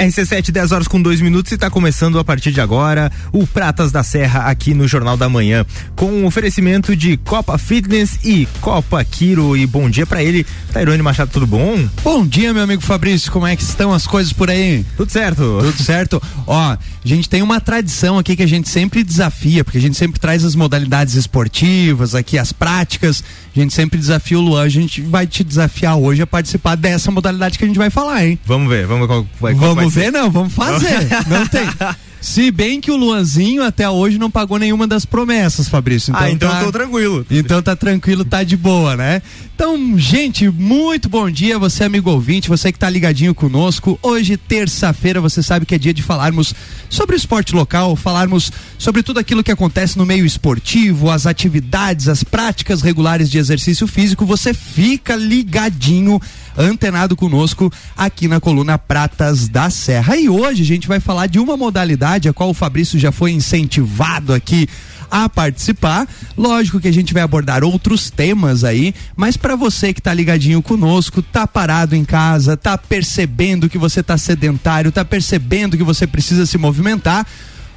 RC7, 10 horas com 2 minutos e está começando a partir de agora o Pratas da Serra aqui no Jornal da Manhã, com um oferecimento de Copa Fitness e Copa Quiro. E bom dia para ele, Tairone Machado, tudo bom? Bom dia, meu amigo Fabrício, como é que estão as coisas por aí? Tudo certo. Tudo certo. Ó, a gente tem uma tradição aqui que a gente sempre desafia, porque a gente sempre traz as modalidades esportivas aqui, as práticas. A gente sempre desafia o Luan, a gente vai te desafiar hoje a participar dessa modalidade que a gente vai falar, hein? Vamos ver, vamos ver qual vai Vamos vai ver, ser. não, vamos fazer. não tem. Se bem que o Luanzinho até hoje não pagou nenhuma das promessas, Fabrício. Então ah, então tá, tô tranquilo. Então tá tranquilo, tá de boa, né? Então, gente, muito bom dia, você amigo ouvinte, você que tá ligadinho conosco. Hoje, terça-feira, você sabe que é dia de falarmos sobre o esporte local, falarmos sobre tudo aquilo que acontece no meio esportivo, as atividades, as práticas regulares de exercício físico. Você fica ligadinho antenado conosco aqui na coluna Pratas da Serra. E hoje a gente vai falar de uma modalidade a qual o Fabrício já foi incentivado aqui a participar. Lógico que a gente vai abordar outros temas aí, mas para você que tá ligadinho conosco, tá parado em casa, tá percebendo que você tá sedentário, tá percebendo que você precisa se movimentar,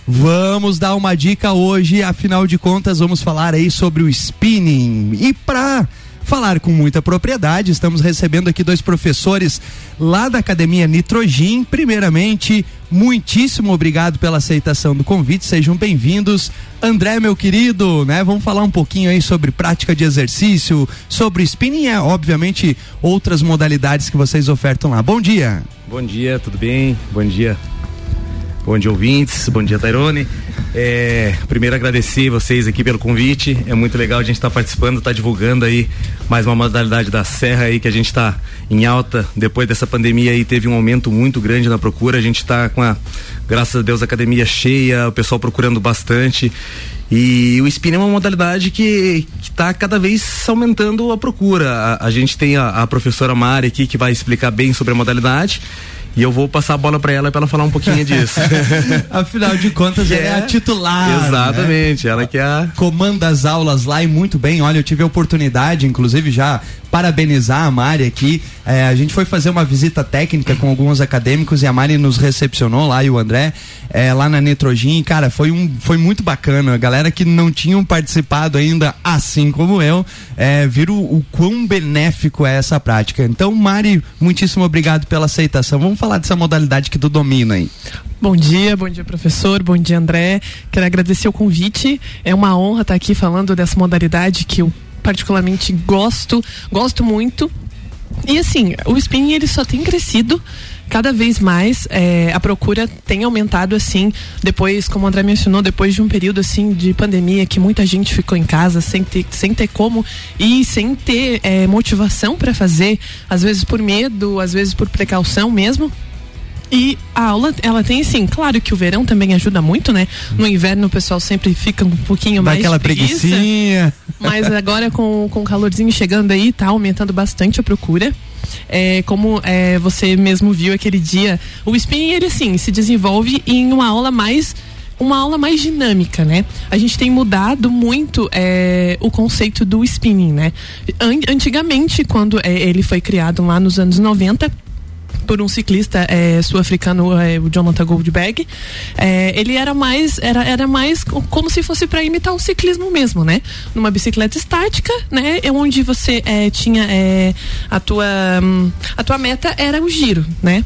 Vamos dar uma dica hoje, afinal de contas, vamos falar aí sobre o spinning. E para falar com muita propriedade. Estamos recebendo aqui dois professores lá da Academia Nitrogin. Primeiramente, muitíssimo obrigado pela aceitação do convite. Sejam bem-vindos. André, meu querido, né? Vamos falar um pouquinho aí sobre prática de exercício, sobre spinning, é, obviamente, outras modalidades que vocês ofertam lá. Bom dia. Bom dia, tudo bem? Bom dia Bom dia, ouvintes. Bom dia, Tairone. É, primeiro agradecer vocês aqui pelo convite. É muito legal a gente estar tá participando, estar tá divulgando aí mais uma modalidade da Serra aí que a gente está em alta. Depois dessa pandemia aí teve um aumento muito grande na procura. A gente está com a, graças a Deus, a academia cheia, o pessoal procurando bastante. E o spinning é uma modalidade que está cada vez aumentando a procura. A, a gente tem a, a professora Mari aqui que vai explicar bem sobre a modalidade. E eu vou passar a bola para ela para ela falar um pouquinho disso. Afinal de contas, ela é, é a titular. Né? Exatamente, né? ela que é a. Comanda as aulas lá e muito bem. Olha, eu tive a oportunidade, inclusive, já parabenizar a Mari aqui. É, a gente foi fazer uma visita técnica com alguns acadêmicos e a Mari nos recepcionou lá e o André é, lá na Nitrogin. Cara, foi, um, foi muito bacana. A galera que não tinham participado ainda, assim como eu, é, viram o, o quão benéfico é essa prática. Então, Mari, muitíssimo obrigado pela aceitação. Vamos falar dessa modalidade que tu domina aí. Bom dia, bom dia professor, bom dia André. Quero agradecer o convite. É uma honra estar aqui falando dessa modalidade que eu particularmente gosto, gosto muito. E assim, o spinning ele só tem crescido cada vez mais é, a procura tem aumentado assim depois como o André mencionou depois de um período assim de pandemia que muita gente ficou em casa sem ter, sem ter como e sem ter é, motivação para fazer às vezes por medo às vezes por precaução mesmo e a aula, ela tem sim, claro que o verão também ajuda muito, né? No inverno o pessoal sempre fica um pouquinho Dá mais aquela preguiça, preguiçinha. Mas agora com, com o calorzinho chegando aí, tá aumentando bastante a procura. É, como é, você mesmo viu aquele dia, o spinning ele sim se desenvolve em uma aula mais uma aula mais dinâmica, né? A gente tem mudado muito é, o conceito do spinning, né? Antigamente, quando é, ele foi criado lá nos anos 90, por um ciclista é, sul-africano, é, o Jonathan Goldberg. É, ele era mais, era, era mais como se fosse para imitar o ciclismo mesmo, né? Numa bicicleta estática, né? É onde você é, tinha é, a tua hum, a tua meta era o giro, né?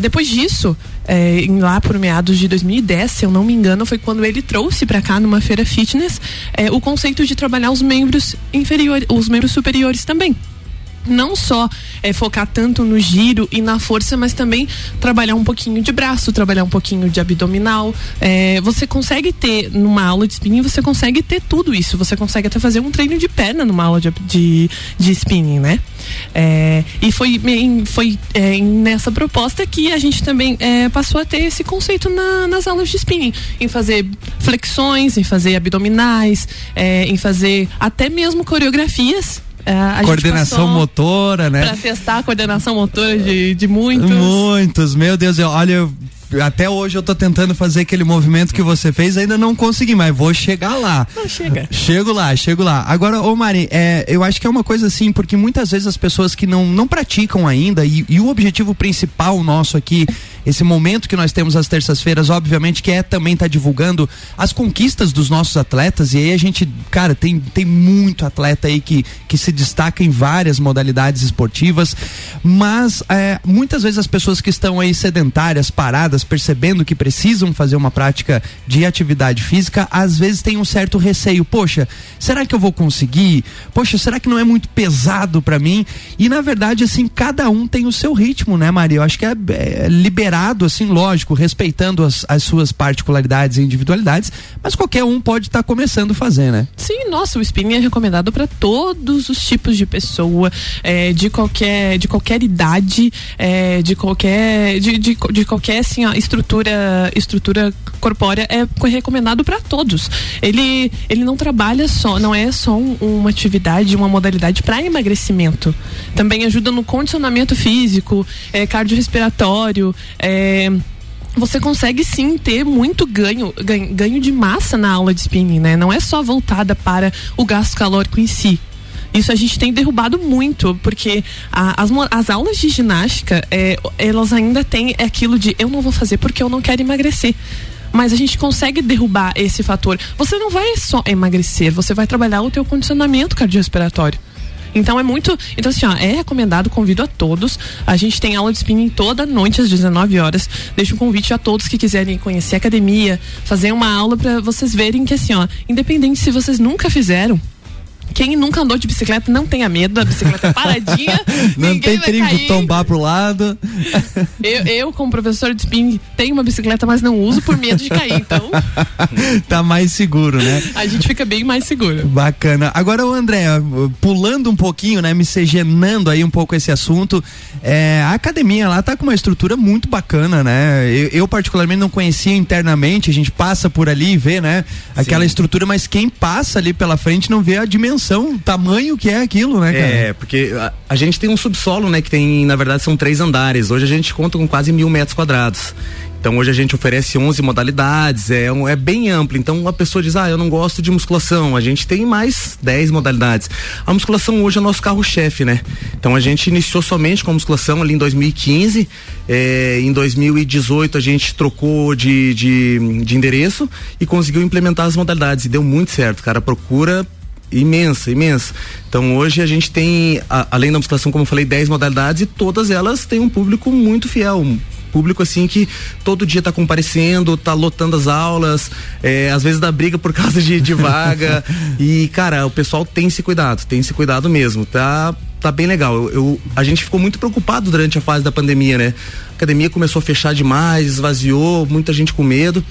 Depois disso, é, lá por meados de 2010, se eu não me engano, foi quando ele trouxe para cá numa feira fitness é, o conceito de trabalhar os membros inferiores, os membros superiores também não só é, focar tanto no giro e na força, mas também trabalhar um pouquinho de braço, trabalhar um pouquinho de abdominal. É, você consegue ter, numa aula de spinning, você consegue ter tudo isso. Você consegue até fazer um treino de perna numa aula de, de, de spinning, né? É, e foi, foi é, nessa proposta que a gente também é, passou a ter esse conceito na, nas aulas de spinning, em fazer flexões, em fazer abdominais, em fazer até mesmo coreografias é, coordenação motora, né? Pra testar a coordenação motora de, de muitos. Muitos, meu Deus, olha, até hoje eu tô tentando fazer aquele movimento que você fez, ainda não consegui, mas vou chegar lá. Não, chega. Chego lá, chego lá. Agora, ô Mari, é, eu acho que é uma coisa assim, porque muitas vezes as pessoas que não, não praticam ainda, e, e o objetivo principal nosso aqui, esse momento que nós temos às terças-feiras, obviamente, que é também estar tá divulgando as conquistas dos nossos atletas, e aí a gente, cara, tem, tem muito atleta aí que, que se destaca em várias modalidades esportivas, mas é, muitas vezes as pessoas que estão aí sedentárias, paradas, percebendo que precisam fazer uma prática de atividade física, às vezes tem um certo receio. Poxa, será que eu vou conseguir? Poxa, será que não é muito pesado para mim? E na verdade, assim, cada um tem o seu ritmo, né, Maria? Eu acho que é, é liberado, assim, lógico, respeitando as, as, suas particularidades e individualidades, mas qualquer um pode estar tá começando a fazer, né? Sim, nossa, o spinning é recomendado para todos os tipos de pessoa, é, de qualquer de qualquer idade, é, de qualquer de, de, de qualquer assim, ó, estrutura estrutura corpórea é recomendado para todos. Ele ele não trabalha só, não é só um, uma atividade, uma modalidade para emagrecimento. Também ajuda no condicionamento físico, é, cardiorrespiratório, é, você consegue sim ter muito ganho, ganho, ganho de massa na aula de spinning, né? Não é só voltada para o gasto calórico em si. Isso a gente tem derrubado muito, porque a, as, as aulas de ginástica, é, elas ainda têm aquilo de eu não vou fazer porque eu não quero emagrecer mas a gente consegue derrubar esse fator. Você não vai só emagrecer, você vai trabalhar o teu condicionamento cardiorrespiratório. Então é muito. Então, assim, ó, é recomendado, convido a todos. A gente tem aula de spinning toda noite às 19 horas. Deixo um convite a todos que quiserem conhecer a academia, fazer uma aula para vocês verem que, assim, ó, independente se vocês nunca fizeram, quem nunca andou de bicicleta não tenha medo, a bicicleta é paradinha. não tem perigo de tombar pro lado. Eu, eu, como professor de spin, tenho uma bicicleta, mas não uso por medo de cair, então. tá mais seguro, né? A gente fica bem mais seguro. Bacana. Agora, o André, pulando um pouquinho, né? Miscigenando aí um pouco esse assunto. É, a academia lá tá com uma estrutura muito bacana, né? Eu, eu, particularmente não conhecia internamente, a gente passa por ali e vê, né? Aquela Sim. estrutura, mas quem passa ali pela frente não vê a dimensão dimensão, tamanho que é aquilo, né, cara? É, porque a, a, gente tem um subsolo, né, que tem, na verdade, são três andares. Hoje a gente conta com quase mil metros quadrados. Então hoje a gente oferece 11 modalidades, é, é bem amplo. Então a pessoa diz, ah, eu não gosto de musculação. A gente tem mais 10 modalidades. A musculação hoje é nosso carro-chefe, né? Então a gente iniciou somente com a musculação ali em 2015. É, em 2018 a gente trocou de, de, de endereço e conseguiu implementar as modalidades. E deu muito certo, cara. Procura imensa, imensa. Então hoje a gente tem, a, além da musculação, como eu falei, 10 modalidades e todas elas têm um público muito fiel, um público assim que todo dia está comparecendo, está lotando as aulas, é, às vezes dá briga por causa de, de vaga. e, cara, o pessoal tem se cuidado, tem se cuidado mesmo, tá? Tá bem legal. Eu, eu, a gente ficou muito preocupado durante a fase da pandemia, né? A academia começou a fechar demais, esvaziou, muita gente com medo.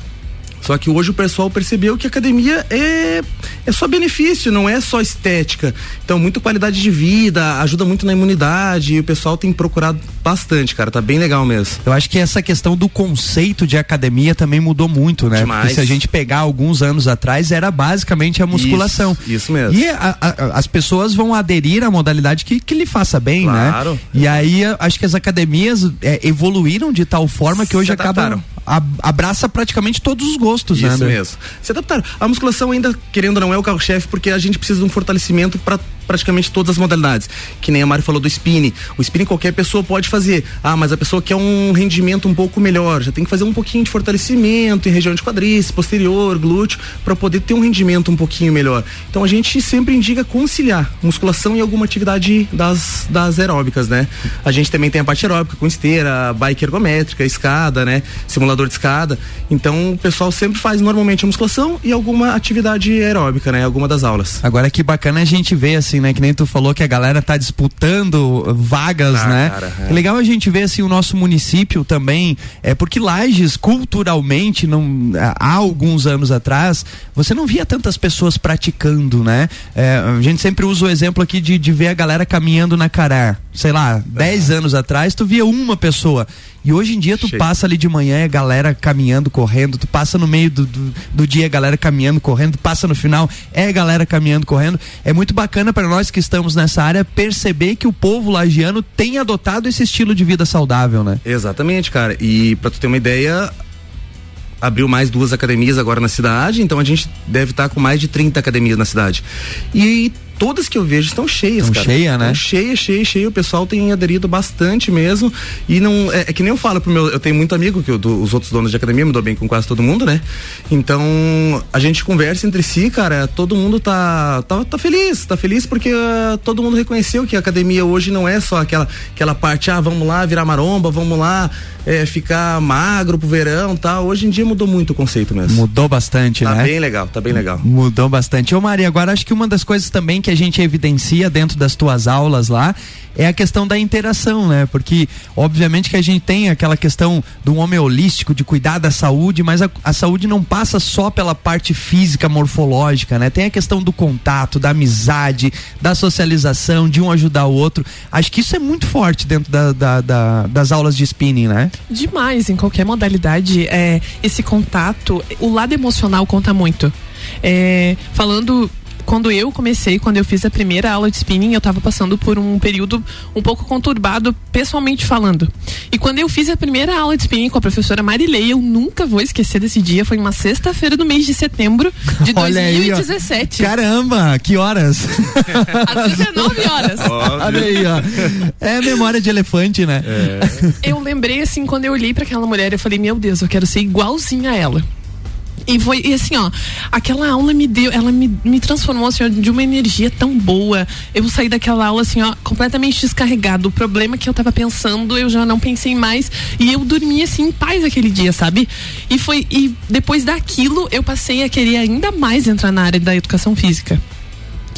Só que hoje o pessoal percebeu que academia é, é só benefício, não é só estética. Então, muito qualidade de vida, ajuda muito na imunidade e o pessoal tem procurado bastante, cara. Tá bem legal mesmo. Eu acho que essa questão do conceito de academia também mudou muito, né? Demais. Porque se a gente pegar alguns anos atrás, era basicamente a musculação. Isso, isso mesmo. E a, a, as pessoas vão aderir à modalidade que, que lhe faça bem, né? claro. né? E aí acho que as academias é, evoluíram de tal forma que hoje acabam abraça praticamente todos os gostos, Isso né? Isso mesmo. Se adaptaram. A musculação ainda, querendo ou não, é o carro-chefe, porque a gente precisa de um fortalecimento para praticamente todas as modalidades. Que nem a Mari falou do spinning. O spinning qualquer pessoa pode fazer. Ah, mas a pessoa quer um rendimento um pouco melhor. Já tem que fazer um pouquinho de fortalecimento em região de quadríceps, posterior, glúteo, para poder ter um rendimento um pouquinho melhor. Então a gente sempre indica conciliar musculação e alguma atividade das, das aeróbicas, né? A gente também tem a parte aeróbica com esteira, bike ergométrica, escada, né? Simulador de escada. Então o pessoal sempre faz normalmente a musculação e alguma atividade aeróbica, né? Alguma das aulas. Agora que bacana a gente ver assim assim, né? Que nem tu falou que a galera tá disputando vagas, ah, né? Cara, é. é. legal a gente ver assim o nosso município também, é porque Lages culturalmente não há alguns anos atrás, você não via tantas pessoas praticando, né? É, a gente sempre usa o exemplo aqui de, de ver a galera caminhando na Cará sei lá, 10 anos atrás, tu via uma pessoa. E hoje em dia tu Cheio. passa ali de manhã é galera caminhando, correndo, tu passa no meio do, do, do dia galera caminhando, correndo, tu passa no final é galera caminhando, correndo. É muito bacana para nós que estamos nessa área perceber que o povo lagiano tem adotado esse estilo de vida saudável, né? Exatamente, cara. E pra tu ter uma ideia, abriu mais duas academias agora na cidade, então a gente deve estar com mais de 30 academias na cidade. E todas que eu vejo estão cheias, Estão cara. cheia, né? Estão cheia, cheia, cheia. O pessoal tem aderido bastante mesmo. E não. É, é que nem eu falo pro meu. Eu tenho muito amigo, que eu, do- os outros donos de academia, me dou bem com quase todo mundo, né? Então, a gente conversa entre si, cara. Todo mundo tá, tá, tá feliz. Tá feliz porque ah, todo mundo reconheceu que a academia hoje não é só aquela, aquela parte, ah, vamos lá virar maromba, vamos lá é, ficar magro pro verão tal. Hoje em dia mudou muito o conceito mesmo. Mudou bastante, Tá né? bem legal, tá bem legal. Mudou bastante. Ô Maria, agora acho que uma das coisas também que a gente evidencia dentro das tuas aulas lá é a questão da interação, né? Porque, obviamente, que a gente tem aquela questão do homem holístico, de cuidar da saúde, mas a, a saúde não passa só pela parte física, morfológica, né? Tem a questão do contato, da amizade, da socialização, de um ajudar o outro. Acho que isso é muito forte dentro da- da- da- das aulas de spinning, né? Demais, em qualquer modalidade, é, esse contato, o lado emocional conta muito. É, falando. Quando eu comecei, quando eu fiz a primeira aula de spinning, eu estava passando por um período um pouco conturbado, pessoalmente falando. E quando eu fiz a primeira aula de spinning com a professora Marilei, eu nunca vou esquecer desse dia. Foi uma sexta-feira do mês de setembro de Olha aí, ó. 2017. Caramba, que horas! às 19 horas. Olha aí, ó. É memória de elefante, né? eu lembrei assim, quando eu olhei pra aquela mulher, eu falei, meu Deus, eu quero ser igualzinha a ela. E foi, e assim, ó, aquela aula me deu, ela me, me transformou, assim, ó, de uma energia tão boa. Eu saí daquela aula, assim, ó, completamente descarregado. O problema que eu tava pensando, eu já não pensei mais. E eu dormi, assim, em paz aquele dia, sabe? E foi, e depois daquilo, eu passei a querer ainda mais entrar na área da educação física.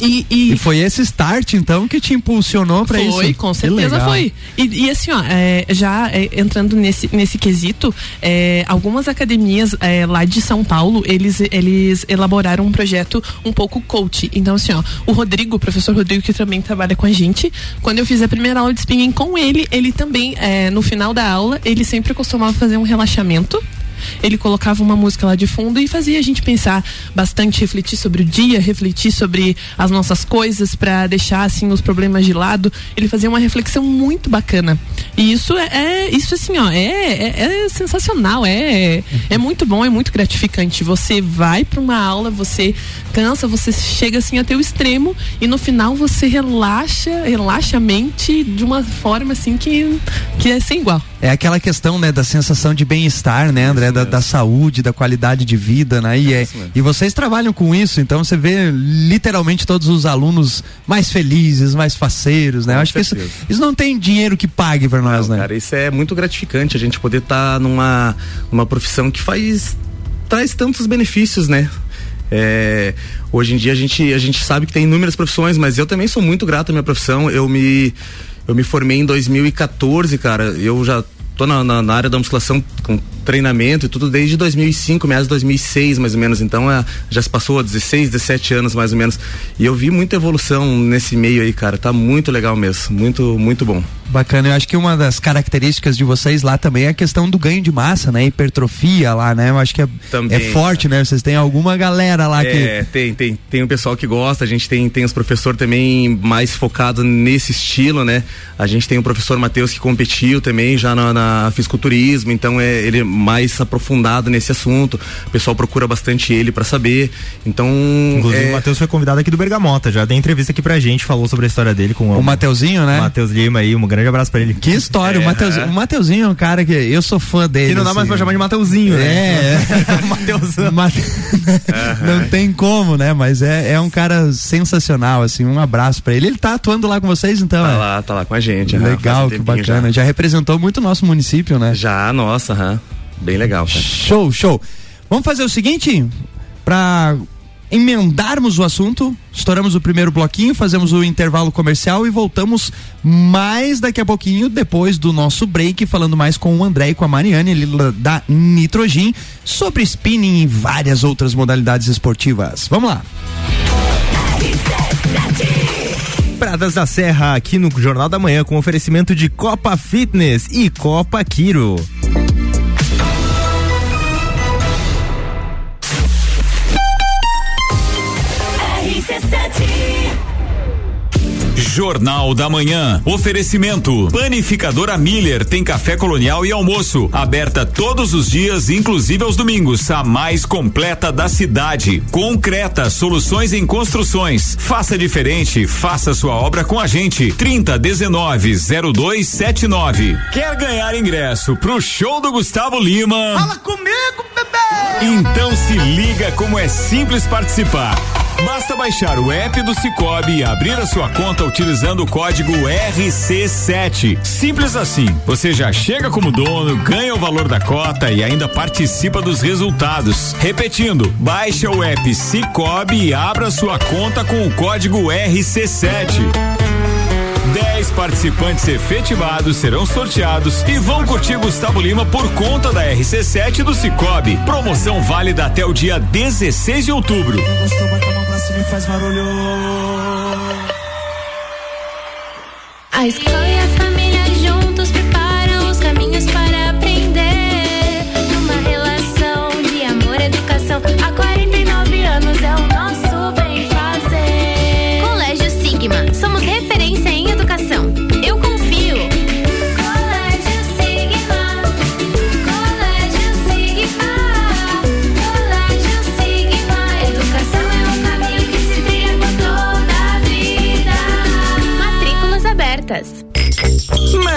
E, e, E foi esse start, então, que te impulsionou pra isso? foi, com certeza foi. E, e assim, ó, é, já é, entrando nesse, nesse quesito, é, algumas academias é, lá de São Paulo, eles, eles elaboraram um projeto um pouco coach. Então, assim, ó, o Rodrigo, o professor Rodrigo, que também trabalha com a gente, quando eu fiz a primeira aula de spinning com ele, ele também, é, no final da aula, ele sempre costumava fazer um relaxamento. Ele colocava uma música lá de fundo e fazia a gente pensar bastante, refletir sobre o dia, refletir sobre as nossas coisas para deixar assim os problemas de lado. Ele fazia uma reflexão muito bacana. E isso é, é- isso assim, ó, é, é, é sensacional, é é muito bom, é muito gratificante. Você vai para uma aula, você cansa, você chega assim até o extremo e no final você relaxa, relaxa a mente de uma forma assim que que é sem igual. É aquela questão, né, da sensação de bem-estar, né, André, da, da saúde, da qualidade de vida, né? E, é, mesmo. e vocês trabalham com isso, então você vê literalmente todos os alunos mais felizes, mais faceiros, né? Com acho que isso, certeza. isso não tem dinheiro que pague pra nós, Não, né? Cara, isso é muito gratificante, a gente poder estar numa, numa profissão que faz. traz tantos benefícios, né? É, hoje em dia a gente, a gente sabe que tem inúmeras profissões, mas eu também sou muito grato à minha profissão. Eu me, eu me formei em 2014, cara. Eu já tô na, na, na área da musculação com treinamento e tudo desde 2005, meados de 2006 mais ou menos. Então é, já se passou 16, 17 anos mais ou menos. E eu vi muita evolução nesse meio aí, cara. Tá muito legal mesmo. Muito, muito bom. Bacana, eu acho que uma das características de vocês lá também é a questão do ganho de massa, né? Hipertrofia lá, né? Eu acho que é, Também, é forte, né? Vocês têm alguma galera lá É, tem, tem, tem o pessoal que gosta, a gente tem, tem os professores também mais focados nesse estilo, né? A gente tem o professor Matheus que competiu também já na, na fisiculturismo, então é ele é mais aprofundado nesse assunto. O pessoal procura bastante ele para saber. Então, Inclusive, é, o Matheus foi convidado aqui do Bergamota, já deu entrevista aqui pra gente, falou sobre a história dele com que. O Mateuzinho, né? Matheus Lima aí, um grande abraço pra ele. Que história, o, Mateus, o Mateuzinho é um cara que eu sou fã dele. Que não dá mais assim. pra chamar de Mateuzinho, né? É, Mateusão. Mas- não tem como, né? Mas é, é um cara sensacional, assim. Um abraço pra ele. Ele tá atuando lá com vocês, então. tá é? lá, tá lá com a gente. Legal, um que bacana. Já. representou muito o nosso município, né? Já, já nossa, aham. Bem legal, cara. Show, show. Vamos fazer o seguinte, pra emendarmos o assunto, estouramos o primeiro bloquinho, fazemos o intervalo comercial e voltamos mais daqui a pouquinho, depois do nosso break, falando mais com o André e com a Mariane ali da Nitrogen sobre spinning e várias outras modalidades esportivas. Vamos lá. Pradas da Serra aqui no Jornal da Manhã com oferecimento de Copa Fitness e Copa Quiro. Jornal da Manhã. Oferecimento. Panificadora Miller tem café colonial e almoço. Aberta todos os dias, inclusive aos domingos. A mais completa da cidade. Concreta, soluções em construções. Faça diferente, faça sua obra com a gente. 30 19 0279. Quer ganhar ingresso pro show do Gustavo Lima? Fala comigo, bebê! Então se liga como é simples participar. Basta baixar o app do Cicobi e abrir a sua conta utilizando o código RC7. Simples assim. Você já chega como dono, ganha o valor da cota e ainda participa dos resultados. Repetindo, baixa o app Cicobi e abra sua conta com o código RC7. 10 participantes efetivados serão sorteados e vão curtir Gustavo Lima por conta da RC7 do Cicobi. Promoção válida até o dia 16 de outubro. A escola e a família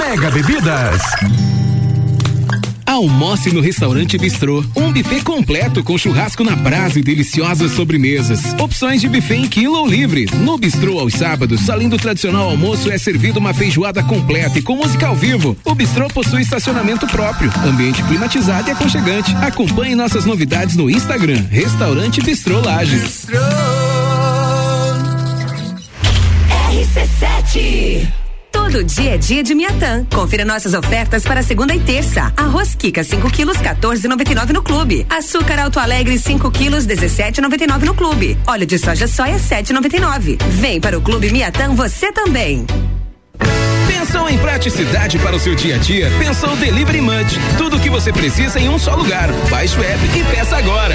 Mega Bebidas. Almoce no restaurante Bistrô. Um buffet completo com churrasco na brasa e deliciosas sobremesas. Opções de buffet em quilo ou livre. No Bistrô aos sábados, além do tradicional almoço, é servido uma feijoada completa e com música ao vivo. O Bistrô possui estacionamento próprio, ambiente climatizado e aconchegante. Acompanhe nossas novidades no Instagram. Restaurante Bistrô Lages. RC7. Todo dia é dia de Miatã. Confira nossas ofertas para segunda e terça. Arroz Kika 5 quilos 14,99 no clube. Açúcar Alto Alegre 5 quilos 17,99 no clube. Óleo de soja soia 7,99. Vem para o clube Miatã você também. Pensou em praticidade para o seu dia a dia? Pensou Delivery Munch. Tudo o que você precisa em um só lugar. Baixe o app e peça agora.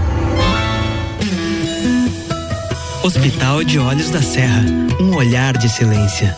Hospital de Olhos da Serra, um olhar de excelência.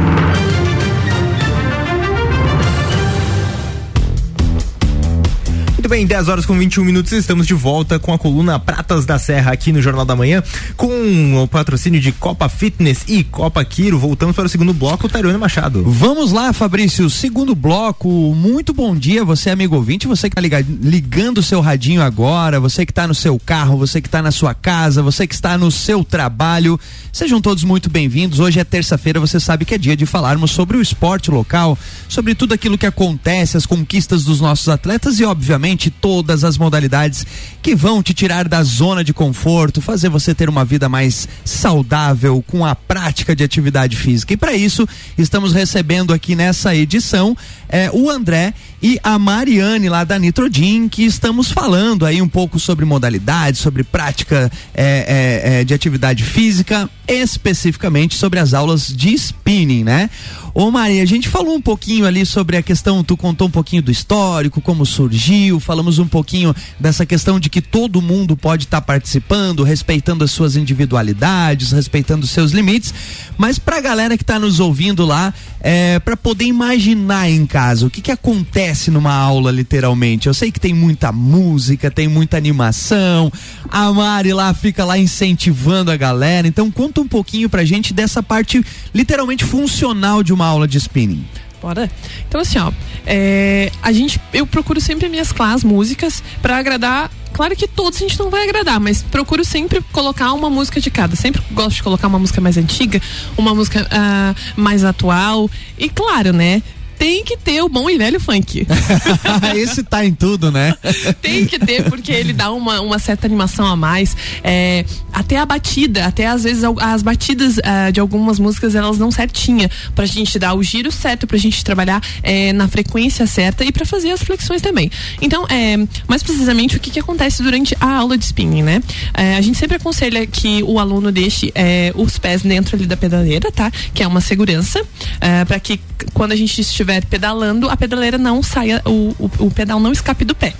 Bem, 10 horas com 21 minutos, estamos de volta com a coluna Pratas da Serra aqui no Jornal da Manhã, com o patrocínio de Copa Fitness e Copa Quiro. Voltamos para o segundo bloco, Tairone Machado. Vamos lá, Fabrício, segundo bloco. Muito bom dia, você amigo ouvinte, você que tá ligado, ligando o seu radinho agora, você que tá no seu carro, você que tá na sua casa, você que está no seu trabalho. Sejam todos muito bem-vindos. Hoje é terça-feira, você sabe que é dia de falarmos sobre o esporte local, sobre tudo aquilo que acontece, as conquistas dos nossos atletas e, obviamente, todas as modalidades que vão te tirar da zona de conforto, fazer você ter uma vida mais saudável com a prática de atividade física. E para isso, estamos recebendo aqui nessa edição é, o André e a Mariane lá da Nitrodin, que estamos falando aí um pouco sobre modalidades, sobre prática é, é, é, de atividade física, especificamente sobre as aulas de spinning, né? Ô Maria, a gente falou um pouquinho ali sobre a questão, tu contou um pouquinho do histórico, como surgiu, falamos um pouquinho dessa questão de que todo mundo pode estar tá participando, respeitando as suas individualidades, respeitando os seus limites, mas pra galera que está nos ouvindo lá, é, para poder imaginar em casa, o que que acontece numa aula literalmente? Eu sei que tem muita música, tem muita animação, a Mari lá fica lá incentivando a galera, então conta um pouquinho pra gente dessa parte literalmente funcional de uma aula de spinning. Bora? Então, assim, ó, é, a gente, eu procuro sempre mesclar as músicas para agradar. Claro que todos a gente não vai agradar, mas procuro sempre colocar uma música de cada. Sempre gosto de colocar uma música mais antiga, uma música uh, mais atual. E claro, né? Tem que ter o bom e velho funk. Esse tá em tudo, né? tem que ter, porque ele dá uma, uma certa animação a mais. É, até a batida, até às vezes as batidas uh, de algumas músicas elas não certinha pra gente dar o giro certo, pra gente trabalhar é, na frequência certa e pra fazer as flexões também. Então, é, mais precisamente, o que, que acontece durante a aula de spinning, né? É, a gente sempre aconselha que o aluno deixe é, os pés dentro ali da pedaleira, tá? Que é uma segurança, é, para que quando a gente estiver estiver pedalando, a pedaleira não saia, o, o, o pedal não escape do pé.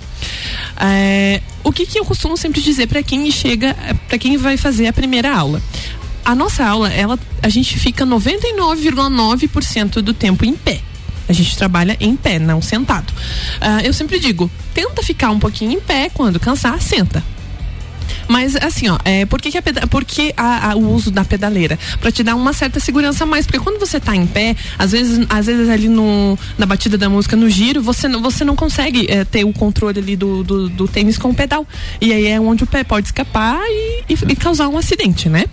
É, o que, que eu costumo sempre dizer para quem chega, para quem vai fazer a primeira aula? A nossa aula, ela, a gente fica 99,9% do tempo em pé. A gente trabalha em pé, não sentado. Uh, eu sempre digo, tenta ficar um pouquinho em pé, quando cansar, senta. Mas assim, ó, é, por que, que, a, a, a, o uso da pedaleira? Para te dar uma certa segurança a mais. Porque quando você tá em pé, às vezes, às vezes ali no, na batida da música, no giro, você, não, você não consegue é, ter o controle ali do, do, do, tênis com o pedal. E aí é onde o pé pode escapar e, e, e causar um acidente, né?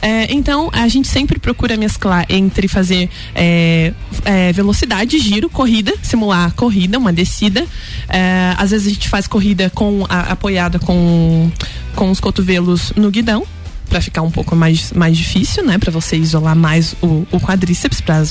É, então, a gente sempre procura mesclar entre fazer é, é velocidade, giro, corrida, simular corrida, uma descida. É, às vezes a gente faz corrida com a, apoiada com com os cotovelos no guidão para ficar um pouco mais, mais difícil, né? Para você isolar mais o, o quadríceps para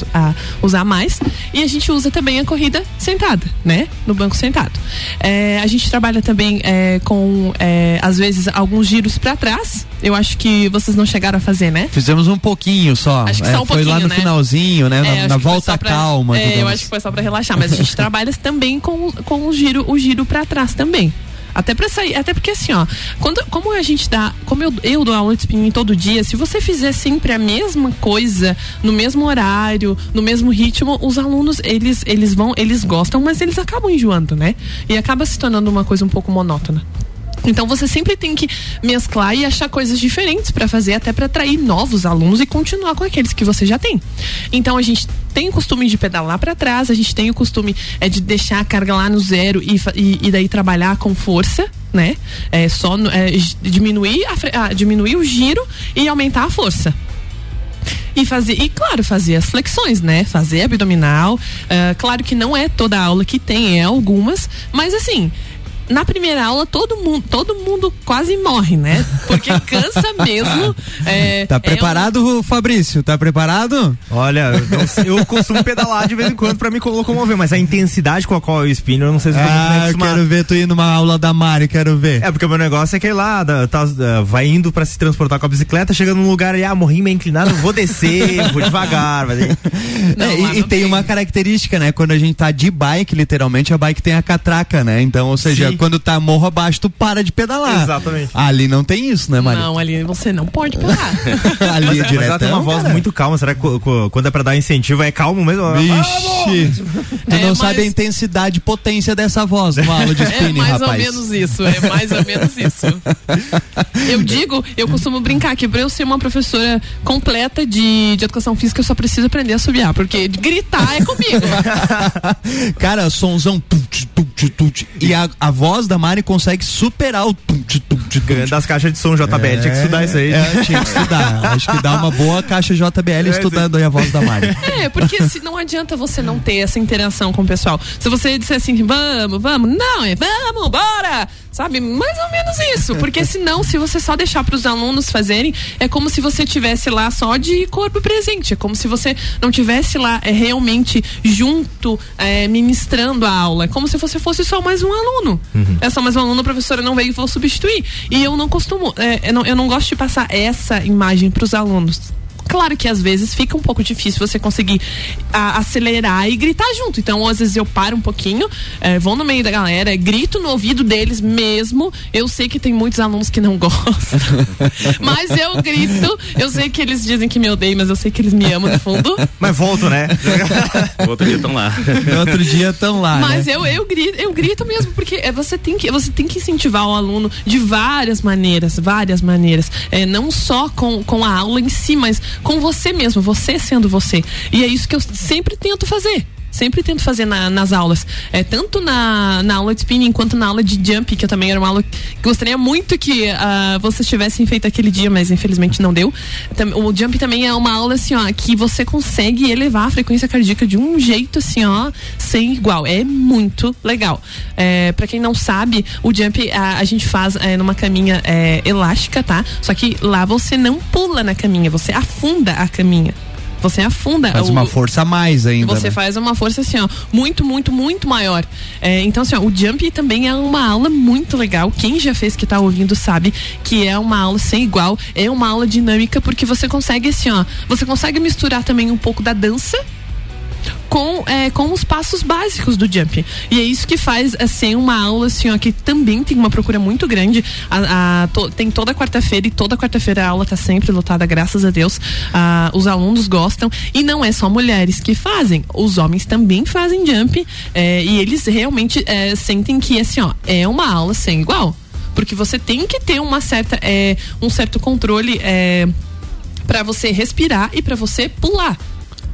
usar mais. E a gente usa também a corrida sentada, né? No banco sentado. É, a gente trabalha também é, com, é, às vezes, alguns giros para trás. Eu acho que vocês não chegaram a fazer, né? Fizemos um pouquinho só. Acho que só um é, foi lá no né? finalzinho, né? na, na volta pra, calma. É, eu acho que foi só para relaxar. Mas a gente trabalha também com, com o giro, o giro para trás também. Até para sair, até porque assim, ó, quando, como a gente dá, como eu, eu dou aula de spinning todo dia, se você fizer sempre a mesma coisa, no mesmo horário, no mesmo ritmo, os alunos, eles, eles vão, eles gostam, mas eles acabam enjoando, né? E acaba se tornando uma coisa um pouco monótona. Então você sempre tem que mesclar e achar coisas diferentes para fazer, até para atrair novos alunos e continuar com aqueles que você já tem. Então a gente tem o costume de pedalar para trás, a gente tem o costume é, de deixar a carga lá no zero e, e, e daí trabalhar com força, né? É só é, diminuir, a, a, diminuir o giro e aumentar a força e fazer e claro fazer as flexões né fazer abdominal uh, claro que não é toda aula que tem é algumas mas assim na primeira aula todo mundo, todo mundo quase morre, né? Porque cansa mesmo. É, tá preparado, é um... Fabrício? Tá preparado? Olha, eu, eu costumo pedalar de vez em quando pra me locomover, mas a intensidade com a qual eu espino, eu não sei se ah, eu quero ver tu ir numa aula da Mari, quero ver. É, porque o meu negócio é que lá, tá, vai indo pra se transportar com a bicicleta, chega num lugar e, ah, morri meio inclinado, vou descer, vou devagar. Mas... Não, é, e, e tem uma característica, né? Quando a gente tá de bike, literalmente, a bike tem a catraca, né? Então, ou seja, Agora, quando tá morro abaixo, tu para de pedalar. Exatamente. Ali não tem isso, né, Mari? Não, ali você não pode parar. Ali Mas, é mas ela tem uma voz cara. muito calma. Será que quando é pra dar incentivo é calmo mesmo? Vixe, tu É, não mas- sabe a intensidade e potência dessa voz numa aula de É spinning, mais rapaz. ou menos isso, é mais ou menos isso. Eu digo, eu costumo brincar que pra eu ser uma professora completa de, de educação física, eu só preciso aprender a subiar, porque gritar é comigo. Cara, sonzão tut, tut, tut, e a, a voz da Mari consegue superar o tut, tut. Das caixas de som JBL, tinha que estudar isso aí. É, tinha que estudar. Acho que dá uma boa caixa JBL É, estudando aí a voz da Mari. É, porque se não adianta você não ter essa interação com o pessoal. Se você disser assim, vamos, vamos, não, é vamos, bora! Sabe? Mais ou menos isso. Porque senão, se você só deixar para os alunos fazerem, é como se você tivesse lá só de corpo presente. É como se você não tivesse lá é, realmente junto, é, ministrando a aula. É como se você fosse só mais um aluno. É só mais um aluno, a professora não veio e vou substituir. E eu não costumo, é, eu, não, eu não gosto de passar essa imagem para os alunos. Claro que às vezes fica um pouco difícil você conseguir a- acelerar e gritar junto. Então, às vezes eu paro um pouquinho, eh, vou no meio da galera, grito no ouvido deles mesmo. Eu sei que tem muitos alunos que não gostam, mas eu grito. Eu sei que eles dizem que me odeiam, mas eu sei que eles me amam no fundo. Mas volto, né? Outro dia estão lá. No outro dia estão lá, Mas né? eu, eu, grito, eu grito mesmo, porque é, você, tem que, você tem que incentivar o aluno de várias maneiras, várias maneiras. É, não só com, com a aula em si, mas com você mesmo, você sendo você. E é isso que eu sempre tento fazer. Sempre tento fazer na- nas aulas. É, tanto na, na aula de spinning quanto na aula de jump, que eu também era uma aula que gostaria muito que ah, vocês tivessem feito aquele dia, mas infelizmente não deu. O jump também é uma aula assim, ó, que você consegue elevar a frequência cardíaca de um jeito assim, ó, sem igual. É muito legal. É, para quem não sabe, o jump a, a gente faz é, numa caminha é, elástica, tá? Só que lá você não pula na caminha, você afunda a caminha. Você afunda Faz o- uma força a mais ainda. você né? faz uma força assim, ó, muito, muito, muito maior. É, então, assim, ó, o jump também é uma aula muito legal. Quem já fez que tá ouvindo sabe que é uma aula sem igual, é uma aula dinâmica, porque você consegue, assim, ó, você consegue misturar também um pouco da dança com, é, com os passos básicos do jump. E é isso que faz ser uma aula assim, ó, que também tem uma procura muito grande. A, a- to- tem toda quarta-feira e toda quarta-feira a aula tá sempre lotada, graças a Deus. Ah, os alunos gostam. E não é só mulheres que fazem, os homens também fazem jump. é, e eles realmente é, sentem que assim, ó, é uma aula sem igual. Porque você tem que ter uma certa, é, um certo controle é, para você respirar e para você pular.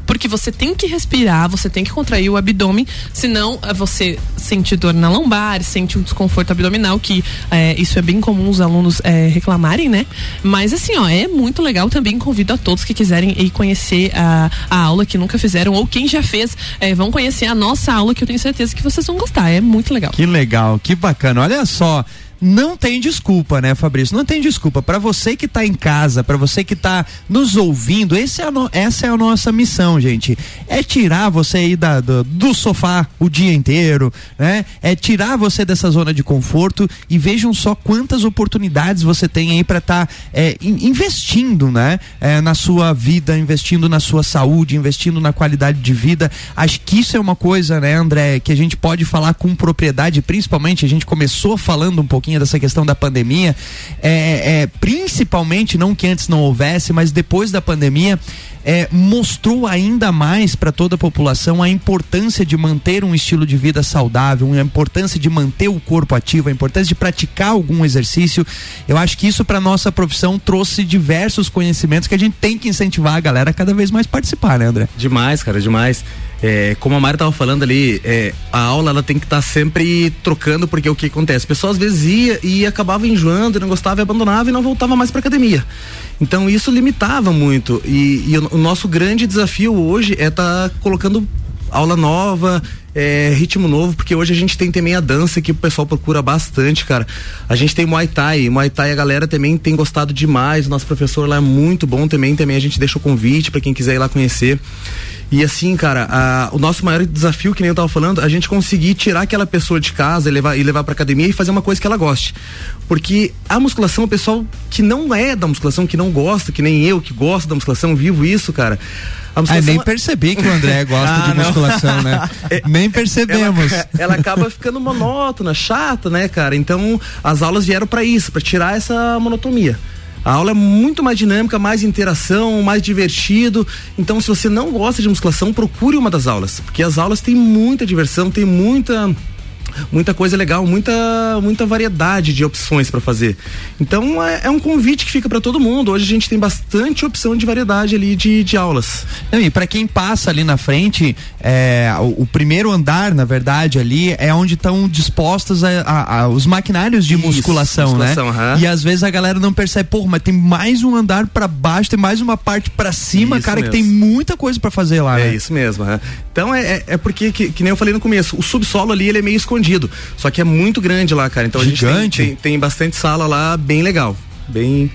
Porque você tem que respirar, você tem que contrair o abdômen, senão eh, você sente dor na lombar, sente um desconforto abdominal, que eh, isso é bem comum os alunos eh, reclamarem, né? Mas assim, ó, é muito legal também. Convido a todos que quiserem ir conhecer a, a aula que nunca fizeram, ou quem já fez, eh, vão conhecer a nossa aula, que eu tenho certeza que vocês vão gostar. É muito legal. Que legal, que bacana. Olha só. Não tem desculpa, né, Fabrício? Não tem desculpa. Para você que tá em casa, para você que tá nos ouvindo, esse é no- essa é a nossa missão, gente. É tirar você aí da, do, do sofá o dia inteiro, né? É tirar você dessa zona de conforto e vejam só quantas oportunidades você tem aí para estar investindo, né? É, na sua vida, investindo na sua saúde, investindo na qualidade de vida. Acho que isso é uma coisa, né, André, que a gente pode falar com propriedade, principalmente a gente começou falando um pouquinho dessa questão da pandemia, é, é, principalmente não que antes não houvesse, mas depois da pandemia é, mostrou ainda mais para toda a população a importância de manter um estilo de vida saudável, a importância de manter o corpo ativo, a importância de praticar algum exercício. Eu acho que isso para nossa profissão trouxe diversos conhecimentos que a gente tem que incentivar a galera a cada vez mais participar, né, André? Demais, cara, demais. É, como a Mari tava falando ali, é, a aula ela tem que estar sempre trocando, porque o que acontece? A pessoa às vezes ia e acabava enjoando, não gostava e abandonava e não voltava mais pra academia. Então isso limitava muito. E, e o, o nosso grande desafio hoje é estar colocando aula nova, é, ritmo novo, porque hoje a gente tem também a dança que o pessoal procura bastante, cara. A gente tem Muay Thai, Muay Thai a galera também tem gostado demais, o nosso professor lá é muito bom também, também a gente deixa o convite para quem quiser ir lá conhecer. E assim, cara, a- o nosso maior desafio, que nem eu tava falando, a gente conseguir tirar aquela pessoa de casa e levar, e levar pra academia e fazer uma coisa que ela goste. Porque a musculação, o pessoal que não é da musculação, que não gosta, que nem eu, que gosto da musculação, vivo isso, cara. A musculação... Ah, nem percebi que o André gosta ah, de musculação, né? É, nem percebemos. Ela, ela, acaba ficando monótona, chata, né, cara? Então, as aulas vieram para isso, para tirar essa monotonia. A aula é muito mais dinâmica, mais interação, mais divertido. Então, se você não gosta de musculação, procure uma das aulas, porque as aulas têm muita diversão, tem muita muita coisa legal, muita, muita variedade de opções para fazer. Então é, é, um convite que fica para todo mundo. Hoje a gente tem bastante opção de variedade ali de, de aulas. Não, e para quem passa ali na frente, é, o, o, primeiro andar, na verdade, ali é onde estão dispostos a, a, a, os maquinários de Isso, musculação, musculação, né? Uhum. E às vezes a galera não percebe, pô, mas tem mais um andar para baixo, tem mais uma parte para cima, isso cara, mesmo. que tem muita coisa para fazer lá. É né? isso mesmo. Uhum. Então é, é, é, porque, que, que nem eu falei no começo, o subsolo ali ele é meio escondido escondido. Só que é muito grande lá, cara. Então Gigante. a gente tem, tem, tem bastante sala lá, bem legal. Bem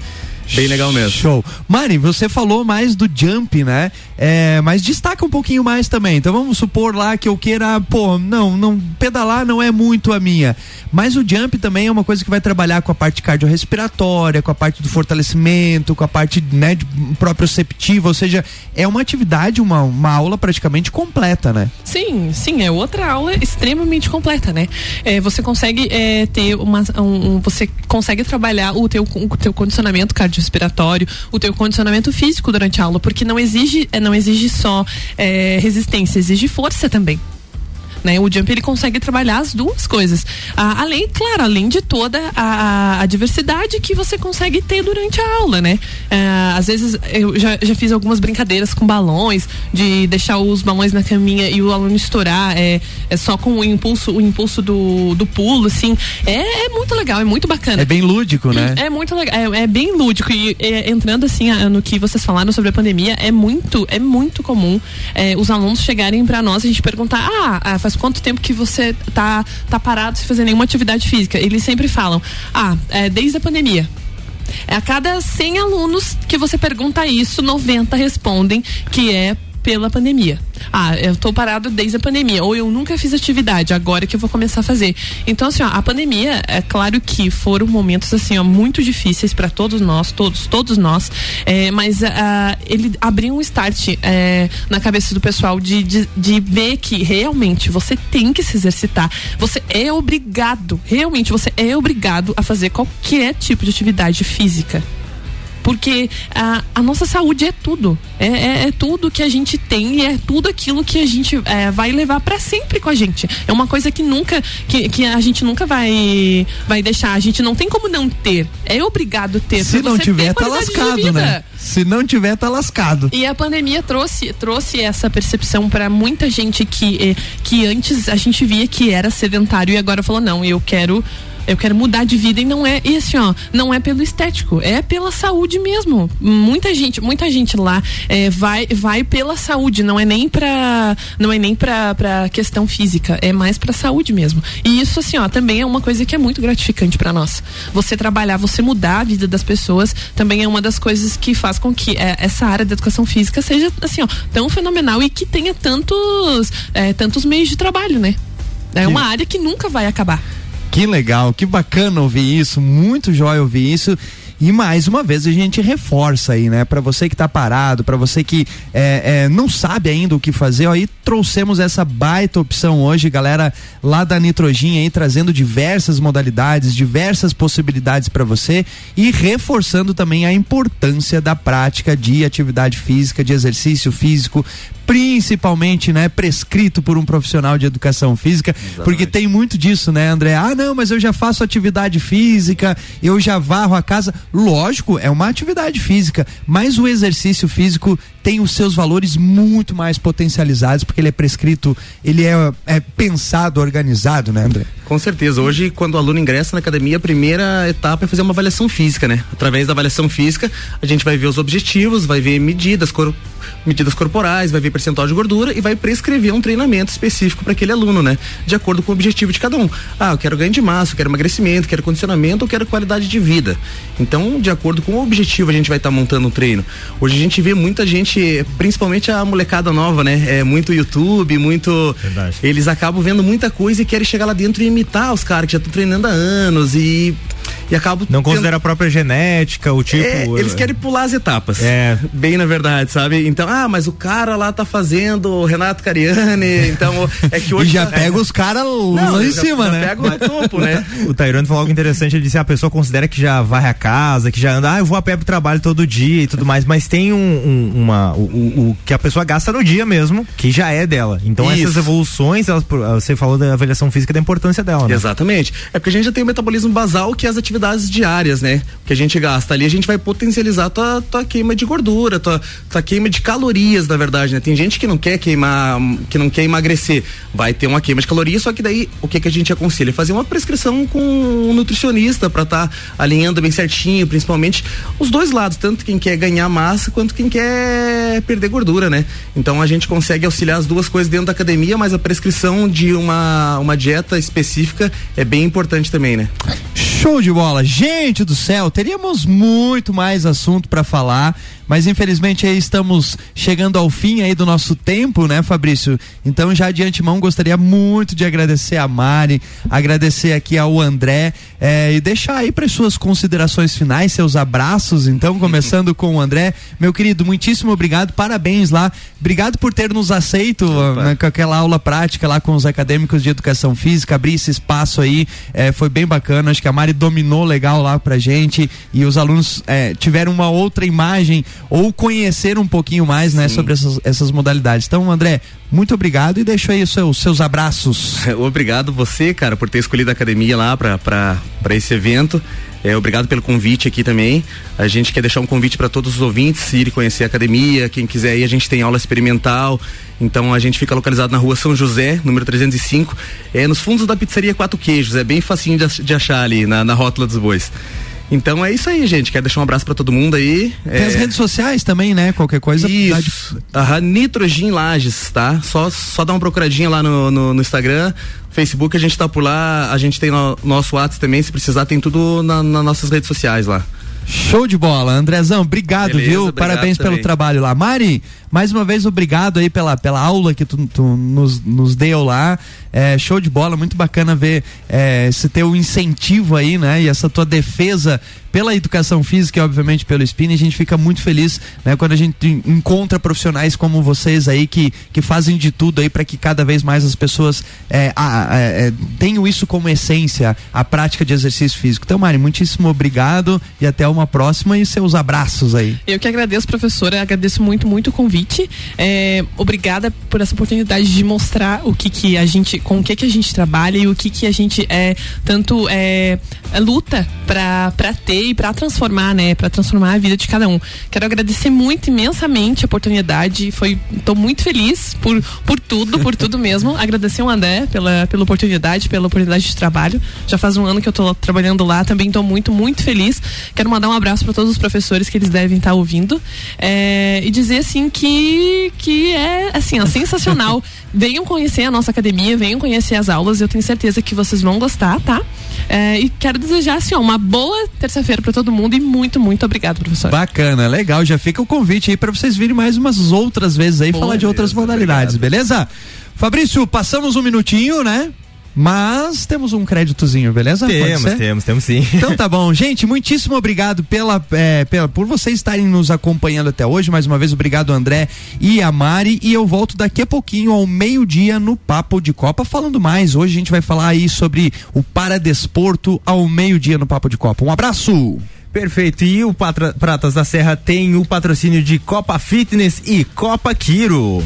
Bem legal mesmo. Show. Mari, você falou mais do jump, né? É, mas destaca um pouquinho mais também. Então vamos supor lá que eu queira, pô, não, não pedalar não é muito a minha. Mas o jump também é uma coisa que vai trabalhar com a parte cardiorrespiratória, com a parte do fortalecimento, com a parte né, de proprioceptiva, ou seja, é uma atividade, uma, uma aula praticamente completa, né? Sim, sim, é outra aula extremamente completa, né? É, você consegue é, ter uma, um, um, você consegue trabalhar o teu, o teu condicionamento cardiorrespiratório cardiorrespiratório, o teu condicionamento físico durante a aula, porque não exige, é, não exige só é, resistência, exige força também né? O Jump ele consegue trabalhar as duas coisas. Ah, além, claro, além de toda a, a, diversidade que você consegue ter durante a aula, né? Ah, às vezes eu já, já fiz algumas brincadeiras com balões, de deixar os balões na caminha e o aluno estourar é, é só com o impulso, o impulso do, do pulo, assim. É, é muito legal, é muito bacana. É bem lúdico, né? É muito legal, é, é bem lúdico e é, entrando assim no que vocês falaram sobre a pandemia, é muito, é muito comum é, os alunos chegarem para nós e a gente perguntar, ah, ah faz faz quanto tempo que você tá, tá parado sem fazer nenhuma atividade física? Eles sempre falam, ah, é desde a pandemia. É a cada 100 alunos que você pergunta isso, 90 respondem que é pela pandemia. Ah, eu tô parado desde a pandemia, ou eu nunca fiz atividade, agora que eu vou começar a fazer. Então, assim, ó, a pandemia, é claro que foram momentos, assim, ó, muito difíceis para todos nós, todos, todos nós, é, mas uh, ele abriu um start é, na cabeça do pessoal de, de, de ver que realmente você tem que se exercitar, você é obrigado, realmente você é obrigado a fazer qualquer tipo de atividade física porque a, a nossa saúde é tudo. É, é, é, tudo que a gente tem e é tudo aquilo que a gente é, vai levar para sempre com a gente. É uma coisa que nunca, que, que a gente nunca vai, vai deixar. A gente não tem como não ter. É obrigado ter. Se não tiver, tá lascado, né? Se não tiver, tá lascado. E a pandemia trouxe, trouxe essa percepção para muita gente que, eh, que antes a gente via que era sedentário e agora falou: não, eu quero eu quero mudar de vida e não é e assim ó não é pelo estético é pela saúde mesmo. Muita gente muita gente lá é, vai vai pela saúde não é nem para não é nem para questão física é mais para saúde mesmo. E isso assim ó também é uma coisa que é muito gratificante para nós. Você trabalhar você mudar a vida das pessoas também é uma das coisas que faz com que é, essa área da educação física seja assim ó tão fenomenal e que tenha tantos é, tantos meios de trabalho né? É uma área que nunca vai acabar que legal, que bacana ouvir isso, muito jóia ouvir isso. E mais uma vez a gente reforça aí, né? Para você que tá parado, para você que é, é, não sabe ainda o que fazer, aí trouxemos essa baita opção hoje, galera, lá da Nitrogin aí trazendo diversas modalidades, diversas possibilidades para você e reforçando também a importância da prática de atividade física, de exercício físico, principalmente, né, prescrito por um profissional de educação física, Exatamente. porque tem muito disso, né, André? Ah, não, mas eu já faço atividade física, eu já varro a casa. Lógico, é uma atividade física, mas o exercício físico tem os seus valores muito mais potencializados, porque ele é prescrito, ele é, é pensado, organizado, né, André? Com certeza. Hoje, quando o aluno ingressa na academia, a primeira etapa é fazer uma avaliação física, né? Através da avaliação física, a gente vai ver os objetivos, vai ver medidas, cor, medidas corporais, vai ver percentual de gordura e vai prescrever um treinamento específico para aquele aluno, né? De acordo com o objetivo de cada um. Ah, eu quero ganho de massa, eu quero emagrecimento, quero condicionamento, eu quero qualidade de vida. Então, de acordo com o objetivo, a gente vai estar tá montando um treino. Hoje a gente vê muita gente, principalmente a molecada nova, né? É muito YouTube, muito. Verdade. Eles acabam vendo muita coisa e querem chegar lá dentro e imitar os caras que já estão treinando há anos e e acabo Não tendo- considera a própria genética, o tipo. é, eles querem pular as etapas. É. Bem na verdade, sabe? Então, ah, mas o cara lá tá fazendo o Renato Cariani, então é que hoje E já tá- pega os caras lá em já- cima, já né? Pega o topo, né? O Tairone falou algo interessante, ele disse, "Ah, a pessoa considera que já varre a casa, que já anda, ah, eu vou a pé pro trabalho todo dia e tudo mais, mas tem um, um- uma, o, o- o que a pessoa gasta no dia mesmo, que já é dela. Então Isso. essas evoluções, elas, você falou da avaliação física da importância dela, né? Exatamente. É porque a gente já tem o metabolismo basal, que é as atividades diárias, né? Que a gente gasta ali, a gente vai potencializar tua, tua queima de gordura, tua, tua queima de calorias, na verdade, né? Tem gente que não quer queimar, que não quer emagrecer. Vai ter uma queima de calorias, só que daí o que, que a gente aconselha? Fazer uma prescrição com um nutricionista para estar alinhando bem certinho, principalmente os dois lados, tanto quem quer ganhar massa quanto quem quer perder gordura, né? Então a gente consegue auxiliar as duas coisas dentro da academia, mas a prescrição de uma, uma dieta específica é bem importante também, né? Show de bola. Gente do céu, teríamos muito mais assunto para falar, mas infelizmente aí estamos chegando ao fim aí do nosso tempo, né, Fabrício? Então já de antemão gostaria muito de agradecer a Mari, agradecer aqui ao André eh, e deixar aí para suas considerações finais, seus abraços. Então, começando com o André, meu querido, muitíssimo obrigado, parabéns lá, obrigado por ter nos aceito né, com aquela aula prática lá com os acadêmicos de educação física, abrir esse espaço aí, eh, foi bem bacana. Acho que a Mari dominou legal lá pra gente e os alunos eh, tiveram uma outra imagem ou conheceram um pouquinho mais, né, sobre essas, essas modalidades. Então, André, muito obrigado e deixa aí os seus, seus abraços. Obrigado você, cara, por ter escolhido a academia lá para esse evento. É, obrigado pelo convite aqui também. A gente quer deixar um convite para todos os ouvintes irem conhecer a academia. Quem quiser ir, a gente tem aula experimental. Então a gente fica localizado na rua São José, número 305, é nos fundos da pizzaria Quatro Queijos. É bem facinho de, de achar ali na, na rótula dos bois. Então é isso aí, gente. Quero deixar um abraço para todo mundo aí. Tem É, as redes sociais também, né? Qualquer coisa. dá de- Isso. Aham, Nitrogen Lages, tá? Só, só dá uma procuradinha lá no, no, no Instagram. Facebook a gente tá por lá, a gente tem no, nosso WhatsApp também, se precisar tem tudo na, nas nossas redes sociais lá. Show de bola, Andrezão, obrigado, Beleza, viu? obrigado Parabéns pelo também. trabalho lá. Mari, mais uma vez obrigado aí pela, pela aula que tu, tu nos, nos deu lá. É, show de bola, muito bacana ver é, esse teu incentivo aí, né? E essa tua defesa pela educação física e obviamente pelo spinning, a gente fica muito feliz, né, quando a gente encontra profissionais como vocês aí que, que fazem de tudo aí para que cada vez mais as pessoas é, a- a- é, tenham isso como essência, a prática de exercício físico. Então, Mari, muitíssimo obrigado e até uma próxima e seus abraços aí. Eu que agradeço, professora, agradeço muito, muito o convite. É, obrigada por essa oportunidade de mostrar o que que a gente, com o que que a gente trabalha e o que que a gente é tanto é, é, luta para ter e para transformar, né, para transformar a vida de cada um. Quero agradecer muito imensamente a oportunidade. Foi, tô muito feliz por por tudo, por tudo mesmo. Agradecer o André pela pela oportunidade, pela oportunidade de trabalho. Já faz um ano que eu tô trabalhando lá, também tô muito, muito feliz. Quero mandar um abraço para todos os professores que eles devem estar ouvindo é, e dizer assim que que é assim, ó, sensacional. venham conhecer a nossa academia, venham conhecer as aulas. Eu tenho certeza que vocês vão gostar, tá? É, e quero desejar assim, ó, uma boa terça-feira para todo mundo e muito, muito obrigado, professor. Bacana, legal. Já fica o convite aí para vocês virem mais umas outras vezes aí falar de outras modalidades, beleza? Fabrício, passamos um minutinho, né? Mas temos um créditozinho, beleza? Temos, temos, temos sim. Então tá bom, gente, muitíssimo obrigado pela, é, pela por vocês estarem nos acompanhando até hoje. Mais uma vez, obrigado André e a Mari. E eu volto daqui a pouquinho ao meio-dia no Papo de Copa falando mais. Hoje a gente vai falar aí sobre o paradesporto ao meio-dia no Papo de Copa. Um abraço! Perfeito. E o Patra- Pratas da Serra tem o patrocínio de Copa Fitness e Copa Quiro.